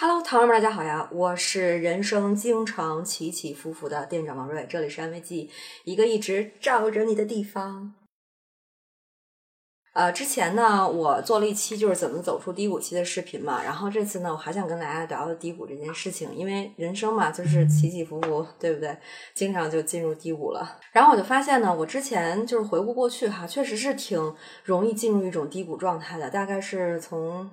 Hello，糖友们，大家好呀！我是人生经常起起伏伏的店长王瑞，这里是安慰剂，一个一直罩着你的地方。呃，之前呢，我做了一期就是怎么走出低谷期的视频嘛，然后这次呢，我还想跟大家聊聊低谷这件事情，因为人生嘛，就是起起伏伏，对不对？经常就进入低谷了。然后我就发现呢，我之前就是回顾过去哈，确实是挺容易进入一种低谷状态的，大概是从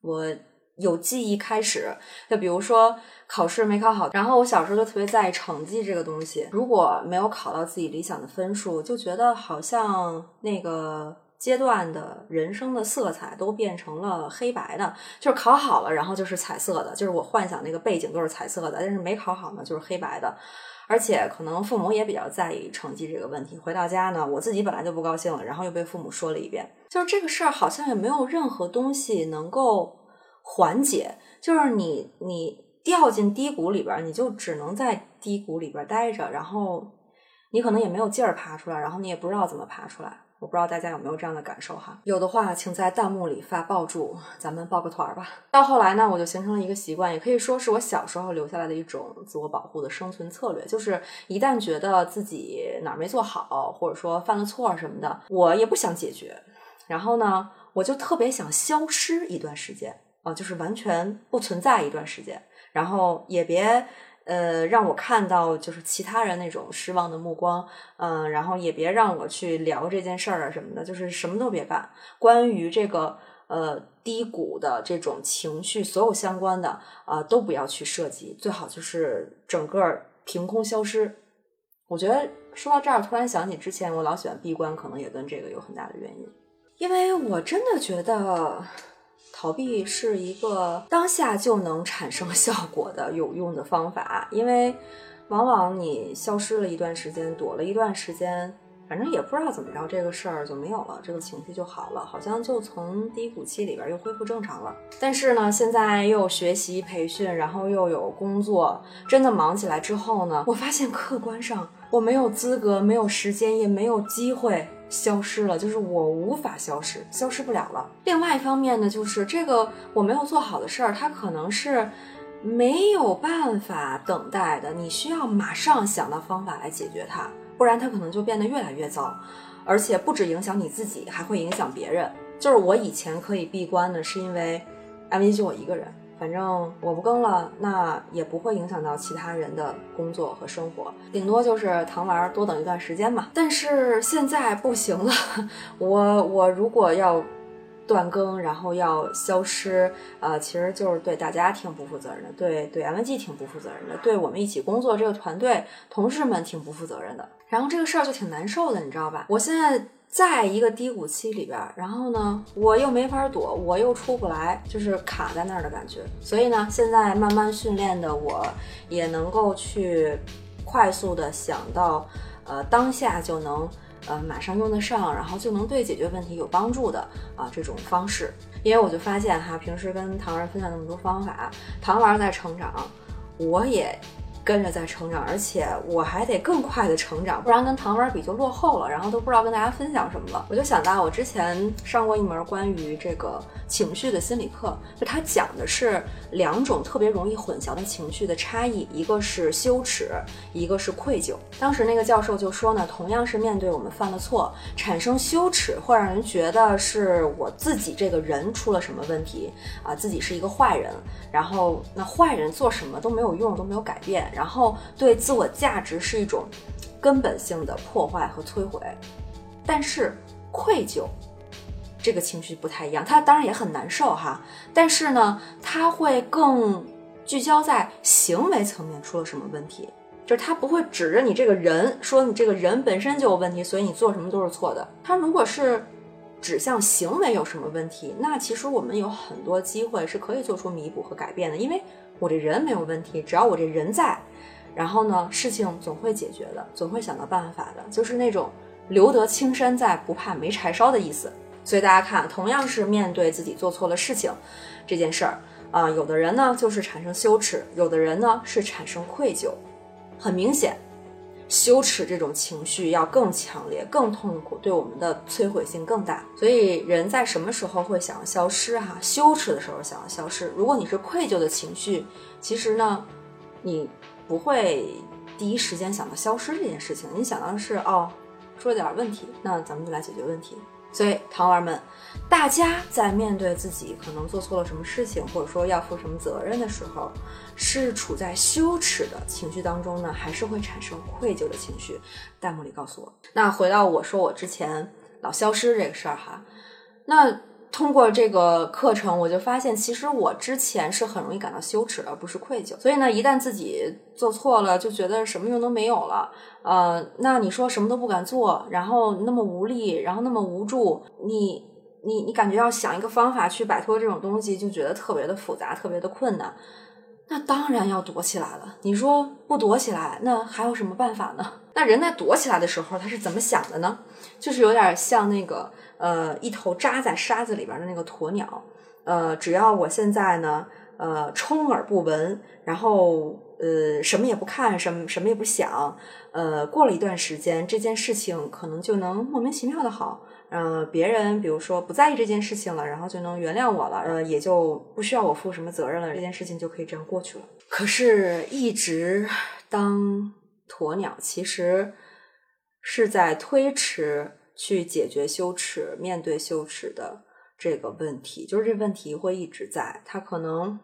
我。有记忆开始，就比如说考试没考好，然后我小时候就特别在意成绩这个东西。如果没有考到自己理想的分数，就觉得好像那个阶段的人生的色彩都变成了黑白的。就是考好了，然后就是彩色的，就是我幻想那个背景都是彩色的。但是没考好呢，就是黑白的。而且可能父母也比较在意成绩这个问题。回到家呢，我自己本来就不高兴了，然后又被父母说了一遍。就是这个事儿，好像也没有任何东西能够。缓解就是你，你掉进低谷里边，你就只能在低谷里边待着，然后你可能也没有劲儿爬出来，然后你也不知道怎么爬出来。我不知道大家有没有这样的感受哈？有的话，请在弹幕里发抱住，咱们抱个团儿吧。到后来呢，我就形成了一个习惯，也可以说是我小时候留下来的一种自我保护的生存策略，就是一旦觉得自己哪儿没做好，或者说犯了错什么的，我也不想解决，然后呢，我就特别想消失一段时间。啊，就是完全不存在一段时间，然后也别呃让我看到就是其他人那种失望的目光，嗯，然后也别让我去聊这件事儿啊什么的，就是什么都别干。关于这个呃低谷的这种情绪，所有相关的啊都不要去涉及，最好就是整个凭空消失。我觉得说到这儿，突然想起之前我老喜欢闭关，可能也跟这个有很大的原因，因为我真的觉得。逃避是一个当下就能产生效果的有用的方法，因为往往你消失了一段时间，躲了一段时间，反正也不知道怎么着，这个事儿就没有了，这个情绪就好了，好像就从低谷期里边又恢复正常了。但是呢，现在又有学习培训，然后又有工作，真的忙起来之后呢，我发现客观上我没有资格，没有时间，也没有机会。消失了，就是我无法消失，消失不了了。另外一方面呢，就是这个我没有做好的事儿，它可能是没有办法等待的，你需要马上想到方法来解决它，不然它可能就变得越来越糟，而且不止影响你自己，还会影响别人。就是我以前可以闭关呢，是因为 M V 就我一个人。反正我不更了，那也不会影响到其他人的工作和生活，顶多就是糖丸多等一段时间嘛。但是现在不行了，我我如果要断更，然后要消失，呃，其实就是对大家挺不负责任的，对对 M G 挺不负责任的，对我们一起工作这个团队同事们挺不负责任的。然后这个事儿就挺难受的，你知道吧？我现在。在一个低谷期里边，然后呢，我又没法躲，我又出不来，就是卡在那儿的感觉。所以呢，现在慢慢训练的我，也能够去快速的想到，呃，当下就能，呃，马上用得上，然后就能对解决问题有帮助的啊这种方式。因为我就发现哈，平时跟糖丸分享那么多方法，糖丸在成长，我也。跟着在成长，而且我还得更快的成长，不然跟糖丸比就落后了，然后都不知道跟大家分享什么了。我就想到我之前上过一门关于这个情绪的心理课，就他讲的是两种特别容易混淆的情绪的差异，一个是羞耻，一个是愧疚。当时那个教授就说呢，同样是面对我们犯了错，产生羞耻会让人觉得是我自己这个人出了什么问题啊，自己是一个坏人，然后那坏人做什么都没有用，都没有改变。然后对自我价值是一种根本性的破坏和摧毁，但是愧疚这个情绪不太一样，它当然也很难受哈，但是呢，它会更聚焦在行为层面出了什么问题，就是它不会指着你这个人说你这个人本身就有问题，所以你做什么都是错的。它如果是指向行为有什么问题，那其实我们有很多机会是可以做出弥补和改变的，因为。我这人没有问题，只要我这人在，然后呢，事情总会解决的，总会想到办法的，就是那种留得青山在，不怕没柴烧的意思。所以大家看，同样是面对自己做错了事情这件事儿啊，有的人呢就是产生羞耻，有的人呢是产生愧疚。很明显，羞耻这种情绪要更强烈、更痛苦，对我们的摧毁性更大。所以，人在什么时候会想要消失？哈，羞耻的时候想要消失。如果你是愧疚的情绪，其实呢，你不会第一时间想到消失这件事情，你想到的是哦，出了点问题，那咱们就来解决问题。所以，糖儿们，大家在面对自己可能做错了什么事情，或者说要负什么责任的时候，是处在羞耻的情绪当中呢，还是会产生愧疚的情绪？弹幕里告诉我。那回到我说我之前老消失这个事儿哈，那。通过这个课程，我就发现，其实我之前是很容易感到羞耻，而不是愧疚。所以呢，一旦自己做错了，就觉得什么用都没有了。呃，那你说什么都不敢做，然后那么无力，然后那么无助，你你你感觉要想一个方法去摆脱这种东西，就觉得特别的复杂，特别的困难。那当然要躲起来了。你说不躲起来，那还有什么办法呢？那人在躲起来的时候，他是怎么想的呢？就是有点像那个。呃，一头扎在沙子里边的那个鸵鸟，呃，只要我现在呢，呃，充耳不闻，然后呃，什么也不看，什么什么也不想，呃，过了一段时间，这件事情可能就能莫名其妙的好，嗯，别人比如说不在意这件事情了，然后就能原谅我了，呃，也就不需要我负什么责任了，这件事情就可以这样过去了。可是，一直当鸵鸟，其实是在推迟。去解决羞耻，面对羞耻的这个问题，就是这问题会一直在。它可能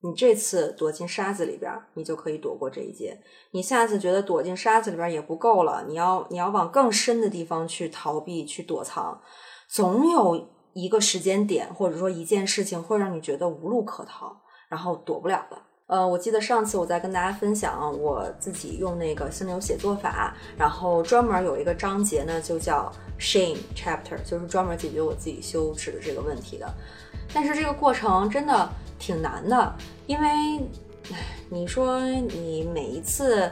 你这次躲进沙子里边，你就可以躲过这一劫。你下次觉得躲进沙子里边也不够了，你要你要往更深的地方去逃避、去躲藏。总有一个时间点，或者说一件事情，会让你觉得无路可逃，然后躲不了了。呃，我记得上次我在跟大家分享我自己用那个心流写作法，然后专门有一个章节呢，就叫 Shame Chapter，就是专门解决我自己羞耻的这个问题的。但是这个过程真的挺难的，因为，你说你每一次。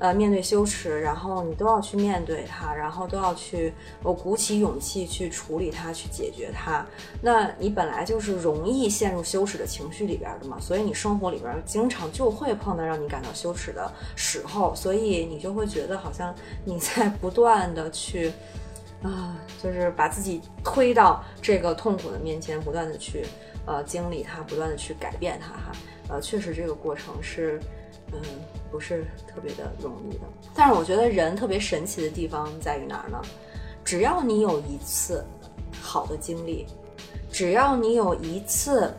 呃，面对羞耻，然后你都要去面对它，然后都要去，我鼓起勇气去处理它，去解决它。那你本来就是容易陷入羞耻的情绪里边的嘛，所以你生活里边经常就会碰到让你感到羞耻的时候，所以你就会觉得好像你在不断的去，啊，就是把自己推到这个痛苦的面前，不断的去，呃，经历它，不断的去改变它，哈，呃，确实这个过程是。嗯，不是特别的容易的。但是我觉得人特别神奇的地方在于哪儿呢？只要你有一次好的经历，只要你有一次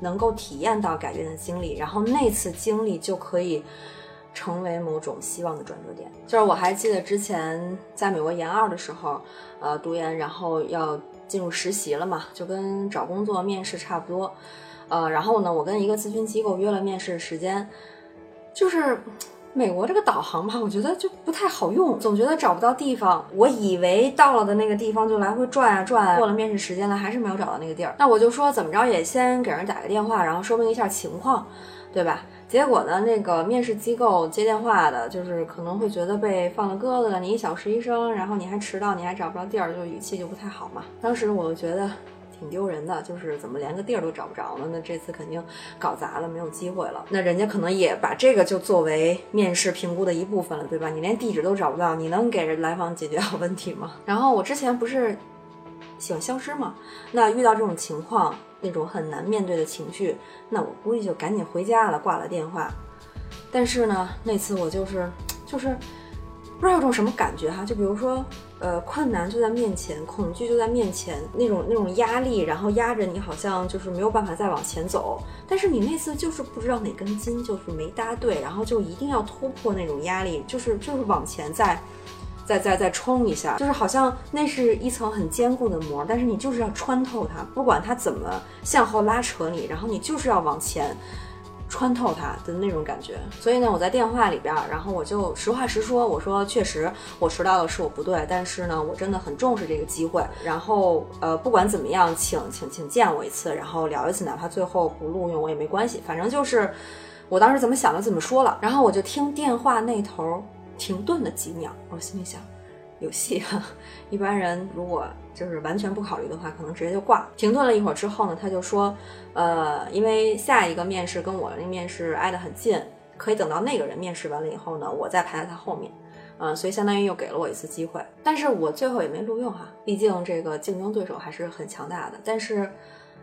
能够体验到改变的经历，然后那次经历就可以成为某种希望的转折点。就是我还记得之前在美国研二的时候，呃，读研，然后要进入实习了嘛，就跟找工作面试差不多。呃，然后呢，我跟一个咨询机构约了面试时间。就是美国这个导航吧，我觉得就不太好用，总觉得找不到地方。我以为到了的那个地方就来回转啊转，过了面试时间了，还是没有找到那个地儿。那我就说怎么着也先给人打个电话，然后说明一下情况，对吧？结果呢，那个面试机构接电话的，就是可能会觉得被放了鸽子了。你一小实习生，然后你还迟到，你还找不着地儿，就语气就不太好嘛。当时我就觉得。挺丢人的，就是怎么连个地儿都找不着呢？那这次肯定搞砸了，没有机会了。那人家可能也把这个就作为面试评估的一部分了，对吧？你连地址都找不到，你能给人来访解决好问题吗？然后我之前不是喜欢消失吗？那遇到这种情况，那种很难面对的情绪，那我估计就赶紧回家了，挂了电话。但是呢，那次我就是就是。不知道有种什么感觉哈，就比如说，呃，困难就在面前，恐惧就在面前，那种那种压力，然后压着你，好像就是没有办法再往前走。但是你那次就是不知道哪根筋就是没搭对，然后就一定要突破那种压力，就是就是往前再再再再冲一下，就是好像那是一层很坚固的膜，但是你就是要穿透它，不管它怎么向后拉扯你，然后你就是要往前。穿透它的那种感觉，所以呢，我在电话里边，然后我就实话实说，我说确实我迟到了是我不对，但是呢，我真的很重视这个机会，然后呃，不管怎么样，请请请见我一次，然后聊一次，哪怕最后不录用我也没关系，反正就是我当时怎么想的怎么说了，然后我就听电话那头停顿了几秒，我心里想。有戏哈！一般人如果就是完全不考虑的话，可能直接就挂。停顿了一会儿之后呢，他就说，呃，因为下一个面试跟我那面试挨得很近，可以等到那个人面试完了以后呢，我再排在他后面。嗯，所以相当于又给了我一次机会，但是我最后也没录用哈，毕竟这个竞争对手还是很强大的。但是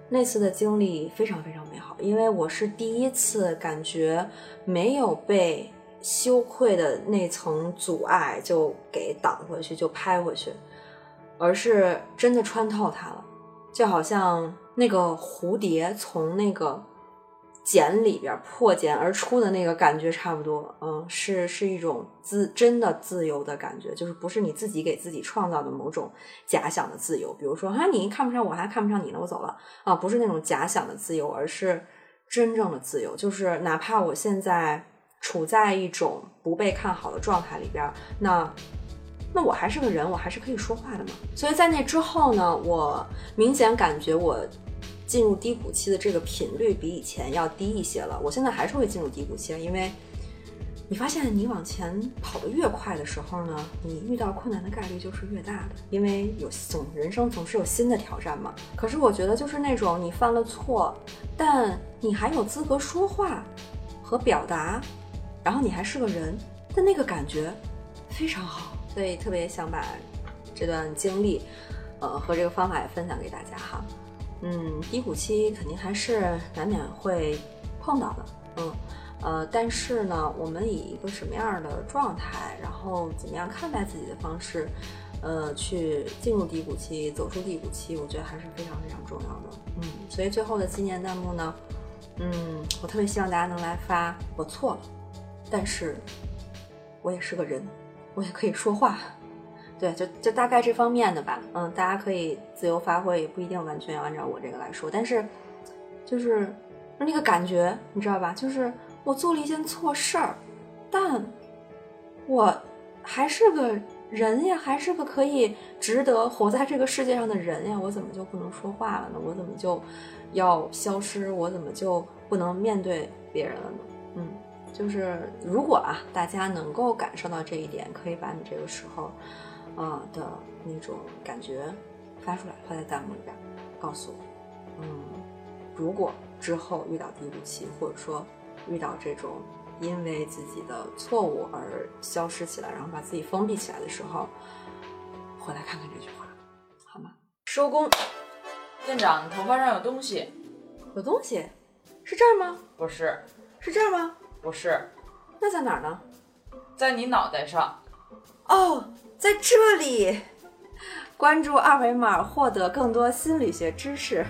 那次的经历非常非常美好，因为我是第一次感觉没有被羞愧的那层阻碍就给挡回去，就拍回去，而是真的穿透它了，就好像那个蝴蝶从那个。茧里边破茧而出的那个感觉差不多，嗯，是是一种自真的自由的感觉，就是不是你自己给自己创造的某种假想的自由。比如说，哈，你看不上我，还看不上你呢，我走了啊，不是那种假想的自由，而是真正的自由。就是哪怕我现在处在一种不被看好的状态里边，那那我还是个人，我还是可以说话的嘛。所以在那之后呢，我明显感觉我。进入低谷期的这个频率比以前要低一些了。我现在还是会进入低谷期，因为你发现你往前跑得越快的时候呢，你遇到困难的概率就是越大的，因为有总人生总是有新的挑战嘛。可是我觉得就是那种你犯了错，但你还有资格说话和表达，然后你还是个人的那个感觉非常好，所以特别想把这段经历，呃，和这个方法也分享给大家哈。嗯，低谷期肯定还是难免会碰到的，嗯，呃，但是呢，我们以一个什么样的状态，然后怎么样看待自己的方式，呃，去进入低谷期，走出低谷期，我觉得还是非常非常重要的，嗯，所以最后的纪念弹幕呢，嗯，我特别希望大家能来发，我错了，但是我也是个人，我也可以说话。对，就就大概这方面的吧，嗯，大家可以自由发挥，也不一定完全要按照我这个来说。但是，就是那个感觉，你知道吧？就是我做了一件错事儿，但我还是个人呀，还是个可以值得活在这个世界上的人呀。我怎么就不能说话了呢？我怎么就要消失？我怎么就不能面对别人了呢？嗯，就是如果啊，大家能够感受到这一点，可以把你这个时候。啊的那种感觉发出来，发在弹幕里边，告诉我，嗯，如果之后遇到低谷期，或者说遇到这种因为自己的错误而消失起来，然后把自己封闭起来的时候，回来看看这句话，好吗？收工。店长，头发上有东西。有东西？是这儿吗？不是。是这儿吗？不是。那在哪儿呢？在你脑袋上。哦。在这里，关注二维码获得更多心理学知识。